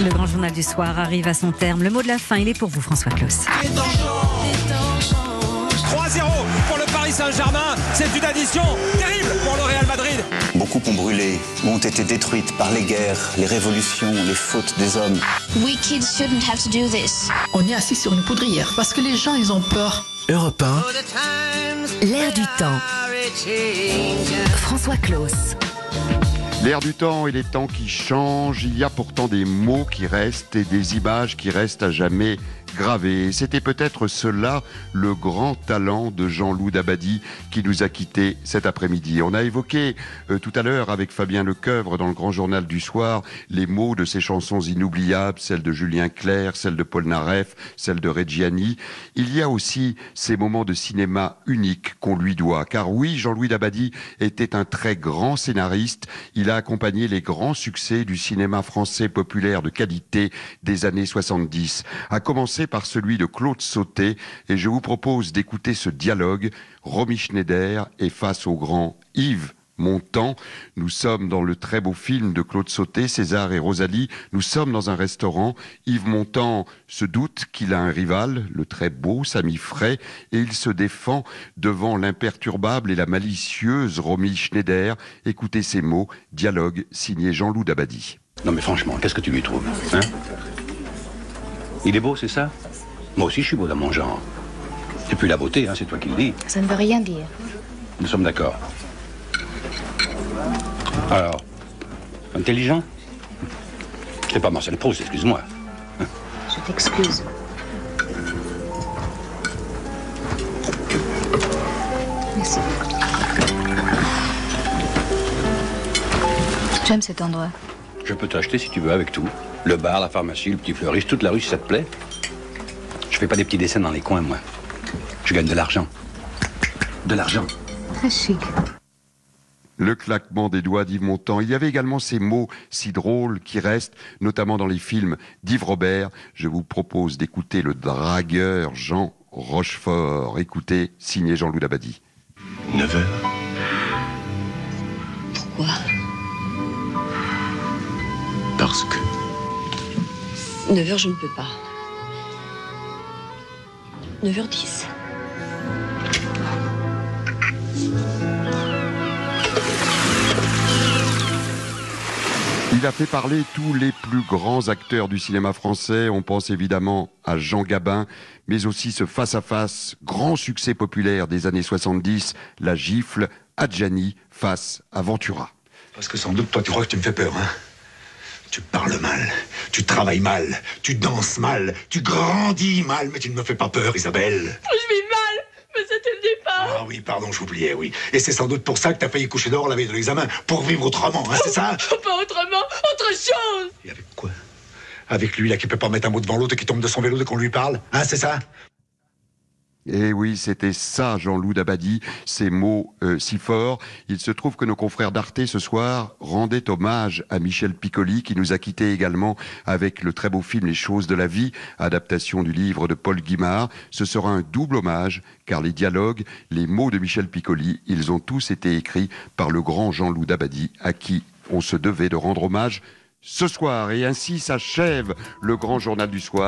Le grand journal du soir arrive à son terme. Le mot de la fin, il est pour vous, François Claus. 3-0 pour le Paris Saint-Germain. C'est une addition terrible pour le Real Madrid. Beaucoup ont brûlé, ont été détruites par les guerres, les révolutions, les fautes des hommes. We kids shouldn't have to do this. On est assis sur une poudrière parce que les gens, ils ont peur. Europe 1. L'air du temps. François Claus. L'air du temps et les temps qui changent, il y a pourtant des mots qui restent et des images qui restent à jamais gravées. C'était peut-être cela le grand talent de Jean-Loup Dabadi qui nous a quittés cet après-midi. On a évoqué euh, tout à l'heure avec Fabien Lecoeuvre dans le grand journal du soir les mots de ses chansons inoubliables, celles de Julien Clerc, celles de Paul Naref, celles de Reggiani. Il y a aussi ces moments de cinéma uniques qu'on lui doit. Car oui, Jean-Louis Dabadi était un très grand scénariste. Il a accompagné les grands succès du cinéma français populaire de qualité des années 70. A commencer par celui de Claude Sauté et je vous propose d'écouter ce dialogue. Romy Schneider est face au grand Yves Montand. Nous sommes dans le très beau film de Claude Sauté, César et Rosalie. Nous sommes dans un restaurant. Yves Montand se doute qu'il a un rival, le très beau Samy Fray, et il se défend devant l'imperturbable et la malicieuse Romy Schneider. Écoutez ces mots, dialogue signé Jean-Loup Dabadi. Non mais franchement, qu'est-ce que tu lui trouves hein? Il est beau, c'est ça? Moi aussi, je suis beau dans mon genre. C'est plus la beauté, hein, c'est toi qui le dis. Ça ne veut rien dire. Nous sommes d'accord. Alors, intelligent? C'est pas Marcel Proust, excuse-moi. Je t'excuse. Merci. J'aime cet endroit? Je peux t'acheter si tu veux avec tout. Le bar, la pharmacie, le petit fleuriste, toute la rue si ça te plaît. Je fais pas des petits dessins dans les coins, moi. Je gagne de l'argent. De l'argent. Très chic. Le claquement des doigts d'Yves Montand. Il y avait également ces mots si drôles qui restent, notamment dans les films d'Yves Robert. Je vous propose d'écouter le dragueur Jean Rochefort. Écoutez, signé Jean-Loup Dabadi. 9 heures. Pourquoi? Parce que. 9h, je ne peux pas. 9h10 Il a fait parler tous les plus grands acteurs du cinéma français. On pense évidemment à Jean Gabin, mais aussi ce face-à-face, grand succès populaire des années 70, La Gifle, Adjani face à Ventura. Parce que sans doute, toi, tu crois que tu me fais peur, hein Tu parles mal, tu travailles mal, tu danses mal, tu grandis mal, mais tu ne me fais pas peur, Isabelle. Je vis mal, mais c'était le départ. Ah oui, pardon, j'oubliais, oui. Et c'est sans doute pour ça que t'as failli coucher dehors la veille de l'examen, pour vivre autrement, hein, c'est ça Pas autrement, autre chose. Et avec quoi? Avec lui, là, qui peut pas mettre un mot devant l'autre et qui tombe de son vélo dès qu'on lui parle, hein, c'est ça? Et oui, c'était ça, Jean-Loup Dabadi, ces mots euh, si forts. Il se trouve que nos confrères d'Arte ce soir rendaient hommage à Michel Piccoli, qui nous a quittés également avec le très beau film Les choses de la vie, adaptation du livre de Paul Guimard. Ce sera un double hommage, car les dialogues, les mots de Michel Piccoli, ils ont tous été écrits par le grand Jean-Loup Dabadi, à qui on se devait de rendre hommage ce soir. Et ainsi s'achève le grand journal du soir.